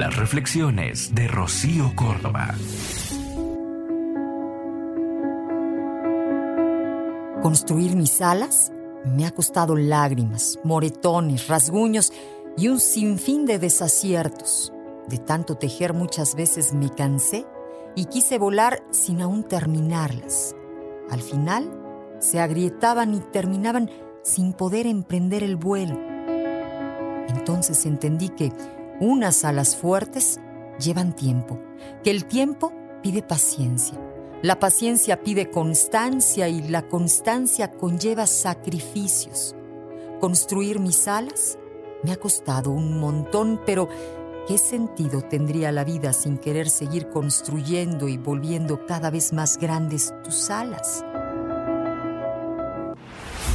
Las reflexiones de Rocío Córdoba. Construir mis alas me ha costado lágrimas, moretones, rasguños y un sinfín de desaciertos. De tanto tejer muchas veces me cansé y quise volar sin aún terminarlas. Al final se agrietaban y terminaban sin poder emprender el vuelo. Entonces entendí que unas alas fuertes llevan tiempo, que el tiempo pide paciencia, la paciencia pide constancia y la constancia conlleva sacrificios. Construir mis alas me ha costado un montón, pero ¿qué sentido tendría la vida sin querer seguir construyendo y volviendo cada vez más grandes tus alas?